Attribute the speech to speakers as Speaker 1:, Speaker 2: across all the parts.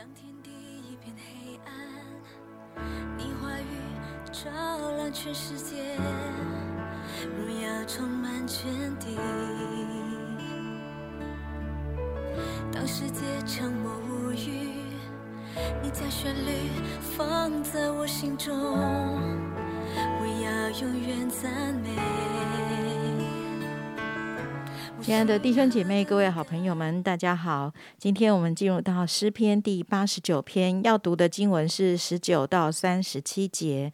Speaker 1: 当天地一片黑暗，你话语照亮全世界，荣耀充满全地。当世界沉默无语，你将旋律放在我心中，我要永远赞美。
Speaker 2: 亲爱的弟兄姐妹、各位好朋友们，大家好！今天我们进入到诗篇第八十九篇，要读的经文是十九到三十七节。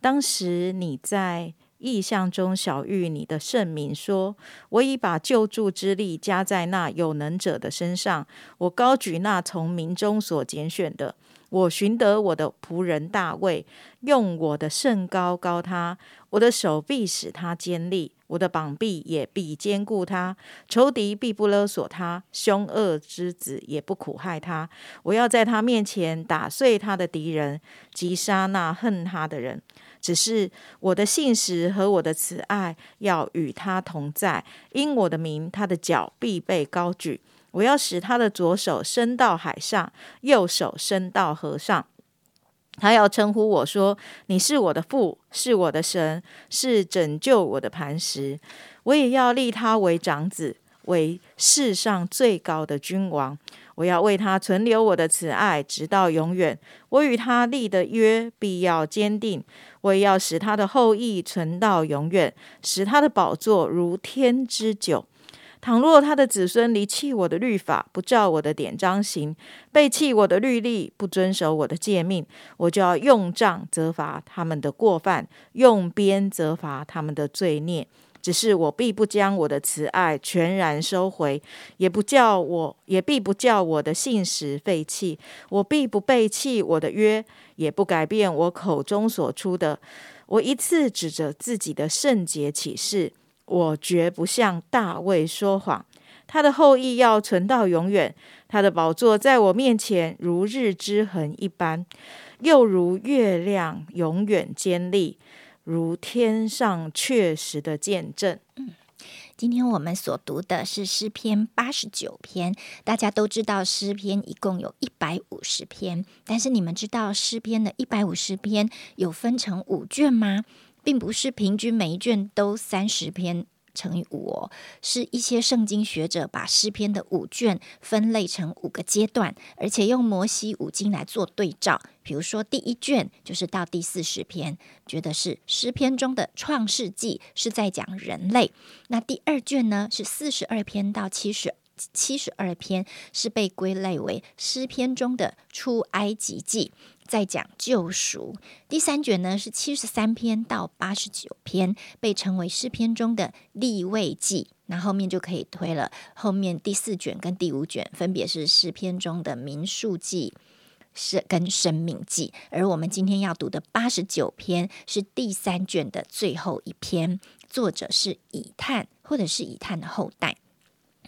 Speaker 2: 当时你在意象中小玉你的圣名，说：“我已把救助之力加在那有能者的身上，我高举那从民中所拣选的。”我寻得我的仆人大卫，用我的圣高高他，我的手臂使他坚立，我的膀臂也必坚固他。仇敌必不勒索他，凶恶之子也不苦害他。我要在他面前打碎他的敌人，击杀那恨他的人。只是我的信实和我的慈爱要与他同在，因我的名，他的脚必被高举。我要使他的左手伸到海上，右手伸到河上。他要称呼我说：“你是我的父，是我的神，是拯救我的磐石。”我也要立他为长子，为世上最高的君王。我要为他存留我的慈爱，直到永远。我与他立的约必要坚定。我也要使他的后裔存到永远，使他的宝座如天之久。倘若他的子孙离弃我的律法，不照我的典章行，背弃我的律例，不遵守我的诫命，我就要用杖责罚他们的过犯，用鞭责罚他们的罪孽。只是我必不将我的慈爱全然收回，也不叫我，也必不叫我的信实废弃。我必不背弃我的约，也不改变我口中所出的。我一次指着自己的圣洁启示。我绝不向大卫说谎，他的后裔要存到永远，他的宝座在我面前如日之恒一般，又如月亮永远坚立，如天上确实的见证。
Speaker 3: 今天我们所读的是诗篇八十九篇，大家都知道诗篇一共有一百五十篇，但是你们知道诗篇的一百五十篇有分成五卷吗？并不是平均每一卷都三十篇乘以五哦，是一些圣经学者把诗篇的五卷分类成五个阶段，而且用摩西五经来做对照。比如说第一卷就是到第四十篇，觉得是诗篇中的创世纪是在讲人类；那第二卷呢是四十二篇到七十七十二篇，是被归类为诗篇中的出埃及记。在讲救赎，第三卷呢是七十三篇到八十九篇，被称为诗篇中的立位记。那后面就可以推了，后面第四卷跟第五卷分别是诗篇中的民数记是跟生命记，而我们今天要读的八十九篇是第三卷的最后一篇，作者是以探或者是以探的后代。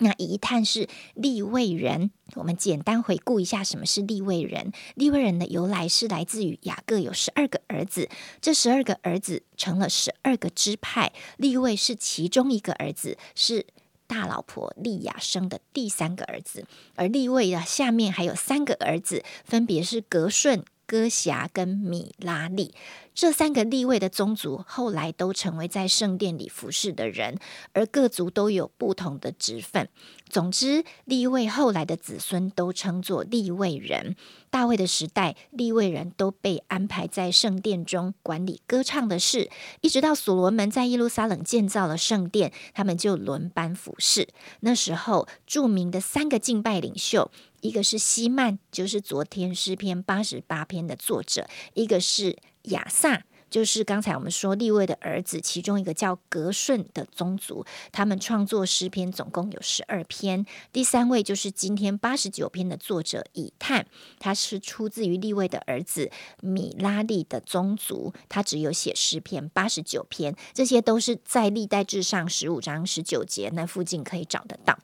Speaker 3: 那一探是立位人，我们简单回顾一下什么是立位人。立位人的由来是来自于雅各有十二个儿子，这十二个儿子成了十二个支派，立位是其中一个儿子，是大老婆利亚生的第三个儿子，而立位的下面还有三个儿子，分别是格顺。歌侠跟米拉利这三个立位的宗族，后来都成为在圣殿里服侍的人，而各族都有不同的职分。总之，立位后来的子孙都称作立位人。大卫的时代，立位人都被安排在圣殿中管理歌唱的事，一直到所罗门在耶路撒冷建造了圣殿，他们就轮班服侍。那时候，著名的三个敬拜领袖。一个是西曼，就是昨天诗篇八十八篇的作者；一个是亚萨，就是刚才我们说立位的儿子，其中一个叫格顺的宗族。他们创作诗篇总共有十二篇。第三位就是今天八十九篇的作者以探，他是出自于立位的儿子米拉利的宗族，他只有写诗篇八十九篇，这些都是在历代志上十五章十九节那附近可以找得到。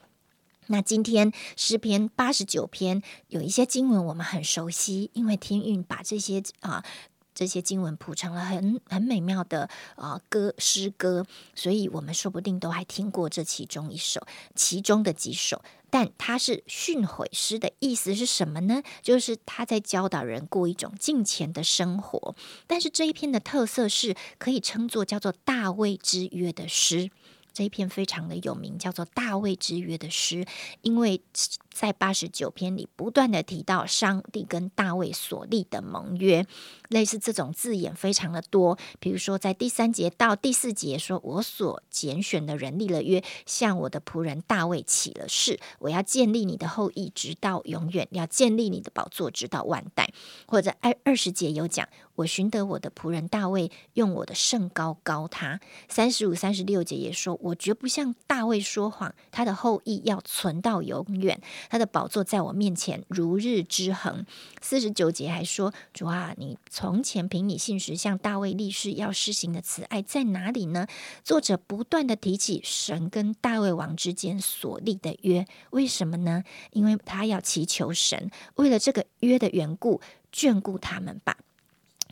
Speaker 3: 那今天诗篇八十九篇有一些经文我们很熟悉，因为天运把这些啊这些经文谱成了很很美妙的呃歌诗歌，所以我们说不定都还听过这其中一首，其中的几首。但它是训诲诗的意思是什么呢？就是他在教导人过一种敬虔的生活。但是这一篇的特色是可以称作叫做大卫之约的诗。这一篇非常的有名，叫做《大卫之约》的诗，因为在八十九篇里不断的提到上帝跟大卫所立的盟约，类似这种字眼非常的多。比如说，在第三节到第四节说：“我所拣选的人立了约，向我的仆人大卫起了誓，我要建立你的后裔直到永远，要建立你的宝座直到万代。”或者二二十节有讲。我寻得我的仆人大卫，用我的圣高高他。三十五、三十六节也说，我绝不向大卫说谎，他的后裔要存到永远，他的宝座在我面前如日之恒。四十九节还说，主啊，你从前凭你信实向大卫立誓要施行的慈爱在哪里呢？作者不断的提起神跟大卫王之间所立的约，为什么呢？因为他要祈求神，为了这个约的缘故，眷顾他们吧。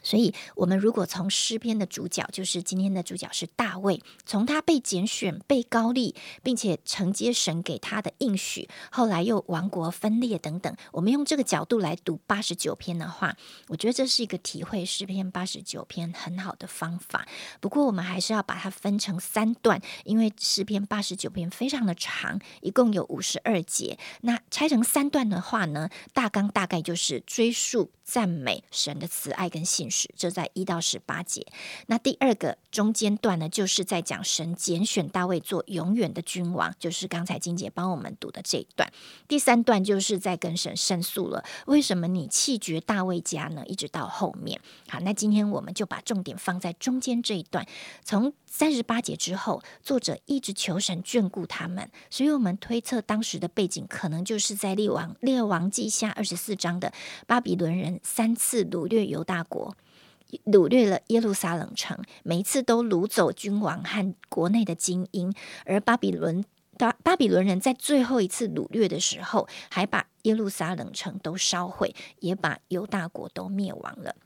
Speaker 3: 所以，我们如果从诗篇的主角，就是今天的主角是大卫，从他被拣选、被高立，并且承接神给他的应许，后来又王国分裂等等，我们用这个角度来读八十九篇的话，我觉得这是一个体会诗篇八十九篇很好的方法。不过，我们还是要把它分成三段，因为诗篇八十九篇非常的长，一共有五十二节。那拆成三段的话呢，大纲大概就是追溯。赞美神的慈爱跟信实，这在一到十八节。那第二个中间段呢，就是在讲神拣选大卫做永远的君王，就是刚才金姐帮我们读的这一段。第三段就是在跟神申诉了，为什么你弃绝大卫家呢？一直到后面。好，那今天我们就把重点放在中间这一段，从三十八节之后，作者一直求神眷顾他们，所以我们推测当时的背景可能就是在列王列王记下二十四章的巴比伦人。三次掳掠犹大国，掳掠了耶路撒冷城，每一次都掳走君王和国内的精英。而巴比伦巴巴比伦人在最后一次掳掠的时候，还把耶路撒冷城都烧毁，也把犹大国都灭亡了。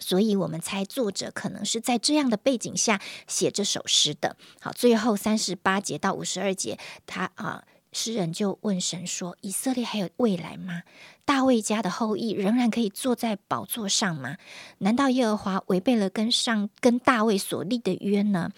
Speaker 3: 所以，我们猜作者可能是在这样的背景下写这首诗的。好，最后三十八节到五十二节，他啊。诗人就问神说：“以色列还有未来吗？大卫家的后裔仍然可以坐在宝座上吗？难道耶和华违背了跟上跟大卫所立的约呢？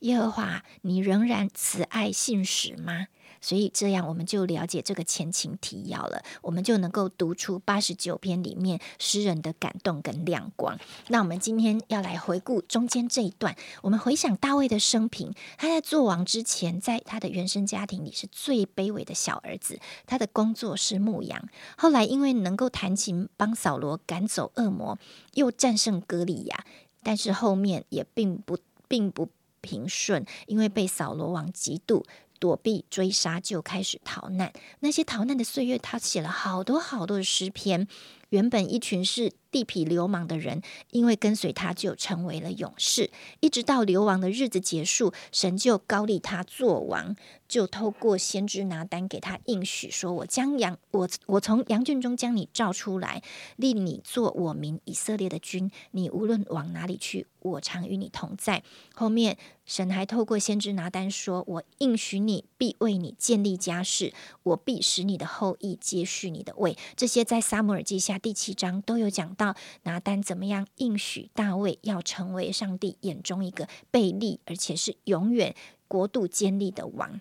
Speaker 3: 耶和华，你仍然慈爱信实吗？”所以这样，我们就了解这个前情提要了，我们就能够读出八十九篇里面诗人的感动跟亮光。那我们今天要来回顾中间这一段，我们回想大卫的生平，他在做王之前，在他的原生家庭里是最卑微的小儿子，他的工作是牧羊。后来因为能够弹琴帮扫罗赶走恶魔，又战胜歌利亚，但是后面也并不并不平顺，因为被扫罗王嫉妒。躲避追杀，就开始逃难。那些逃难的岁月，他写了好多好多的诗篇。原本一群是地痞流氓的人，因为跟随他，就成为了勇士。一直到流亡的日子结束，神就高立他做王，就透过先知拿单给他应许说：“我将羊，我我从羊圈中将你召出来，立你做我民以色列的君。你无论往哪里去，我常与你同在。”后面神还透过先知拿单说：“我应许你，必为你建立家室，我必使你的后裔接续你的位。”这些在撒母耳记下。第七章都有讲到拿单怎么样应许大卫要成为上帝眼中一个贝利，而且是永远国度建立的王。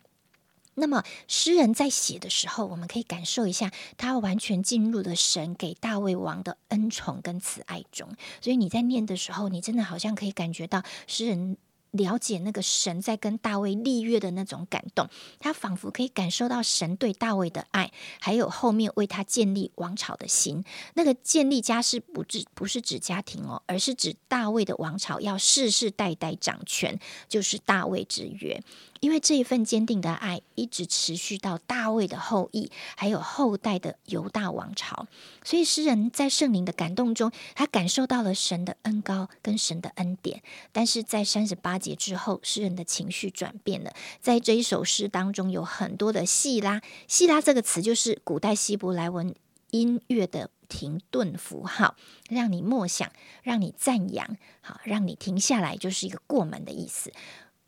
Speaker 3: 那么诗人在写的时候，我们可以感受一下，他完全进入了神给大卫王的恩宠跟慈爱中。所以你在念的时候，你真的好像可以感觉到诗人。了解那个神在跟大卫立约的那种感动，他仿佛可以感受到神对大卫的爱，还有后面为他建立王朝的心。那个建立家是不指不是指家庭哦，而是指大卫的王朝要世世代代掌权，就是大卫之约。因为这一份坚定的爱一直持续到大卫的后裔，还有后代的犹大王朝，所以诗人在圣灵的感动中，他感受到了神的恩高跟神的恩典。但是在三十八节之后，诗人的情绪转变了。在这一首诗当中，有很多的细拉，细拉这个词就是古代希伯来文音乐的停顿符号，让你默想，让你赞扬，好，让你停下来，就是一个过门的意思。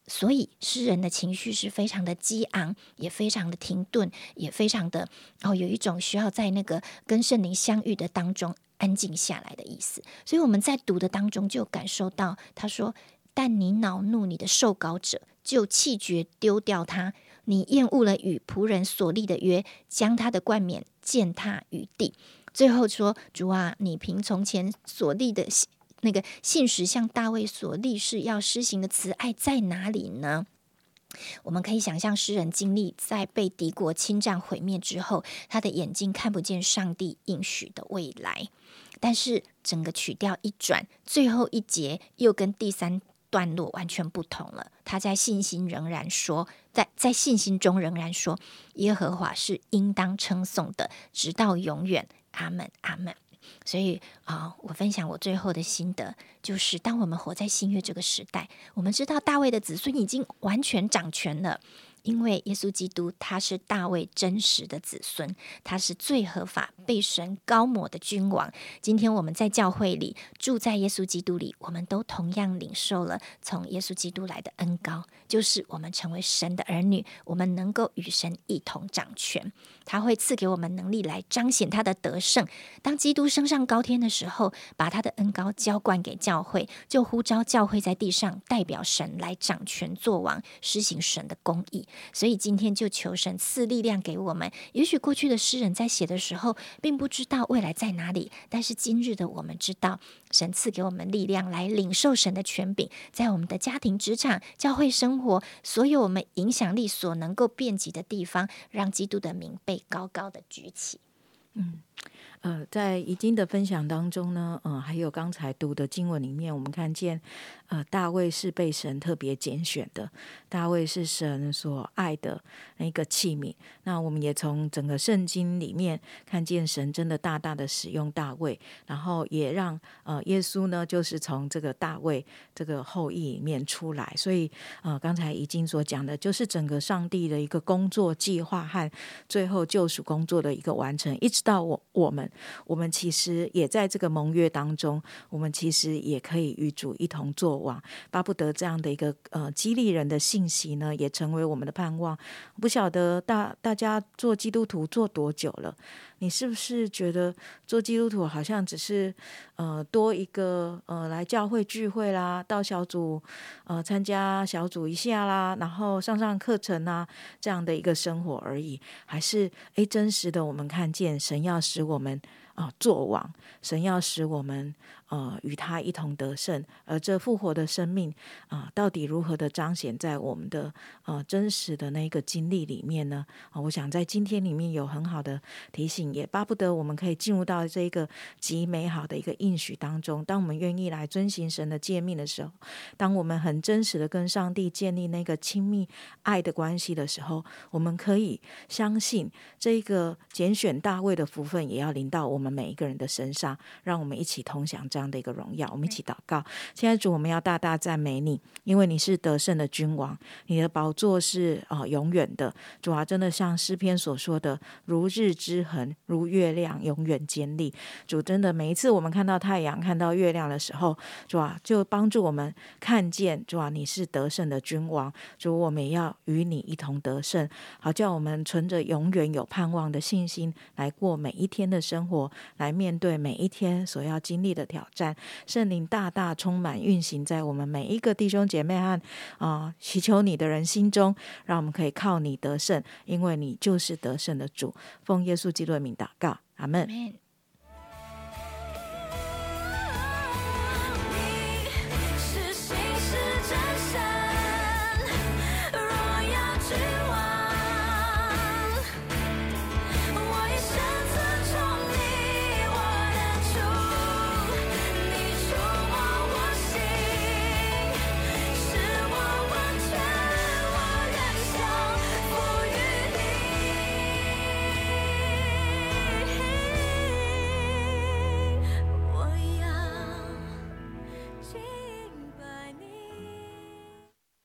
Speaker 3: 所以诗人的情绪是非常的激昂，也非常的停顿，也非常的哦，有一种需要在那个跟圣灵相遇的当中安静下来的意思。所以我们在读的当中就感受到，他说：“但你恼怒你的受膏者，就弃绝丢掉他；你厌恶了与仆人所立的约，将他的冠冕践踏于地。”最后说：“主啊，你凭从前所立的。”那个信实向大卫所立誓要施行的慈爱在哪里呢？我们可以想象，诗人经历在被敌国侵占毁灭之后，他的眼睛看不见上帝应许的未来。但是整个曲调一转，最后一节又跟第三段落完全不同了。他在信心仍然说，在在信心中仍然说，耶和华是应当称颂的，直到永远。阿门，阿门。所以啊，我分享我最后的心得，就是当我们活在新月这个时代，我们知道大卫的子孙已经完全掌权了。因为耶稣基督他是大卫真实的子孙，他是最合法被神高抹的君王。今天我们在教会里住在耶稣基督里，我们都同样领受了从耶稣基督来的恩高，就是我们成为神的儿女，我们能够与神一同掌权。他会赐给我们能力来彰显他的得胜。当基督升上高天的时候，把他的恩高浇灌给教会，就呼召教会在地上代表神来掌权作王，施行神的公义。所以今天就求神赐力量给我们。也许过去的诗人在写的时候，并不知道未来在哪里，但是今日的我们知道，神赐给我们力量来领受神的权柄，在我们的家庭、职场、教会生活，所有我们影响力所能够遍及的地方，让基督的名被高高的举起。
Speaker 2: 嗯。呃，在已经的分享当中呢，嗯，还有刚才读的经文里面，我们看见，呃，大卫是被神特别拣选的，大卫是神所爱的那个器皿。那我们也从整个圣经里面看见神真的大大的使用大卫，然后也让呃耶稣呢，就是从这个大卫这个后裔里面出来。所以，呃，刚才已经所讲的，就是整个上帝的一个工作计划和最后救赎工作的一个完成，一直到我我们。我们其实也在这个盟约当中，我们其实也可以与主一同作王，巴不得这样的一个呃激励人的信息呢，也成为我们的盼望。不晓得大大家做基督徒做多久了？你是不是觉得做基督徒好像只是呃多一个呃来教会聚会啦，到小组呃参加小组一下啦，然后上上课程啊这样的一个生活而已？还是诶真实的我们看见神要使我们啊作王，神要使我们。呃，与他一同得胜，而这复活的生命啊，到底如何的彰显在我们的呃真实的那个经历里面呢？啊，我想在今天里面有很好的提醒，也巴不得我们可以进入到这个极美好的一个应许当中。当我们愿意来遵行神的诫命的时候，当我们很真实的跟上帝建立那个亲密爱的关系的时候，我们可以相信这个拣选大卫的福分也要临到我们每一个人的身上，让我们一起同享。这样的一个荣耀，我们一起祷告。现在主，我们要大大赞美你，因为你是得胜的君王，你的宝座是啊永远的。主啊，真的像诗篇所说的，如日之恒，如月亮，永远坚立。主，真的每一次我们看到太阳、看到月亮的时候，主啊，就帮助我们看见主啊，你是得胜的君王。主，我们也要与你一同得胜，好叫我们存着永远有盼望的信心来过每一天的生活，来面对每一天所要经历的挑。战圣灵大大充满运行在我们每一个弟兄姐妹和啊祈求你的人心中，让我们可以靠你得胜，因为你就是得胜的主。奉耶稣基督的名祷告，阿门。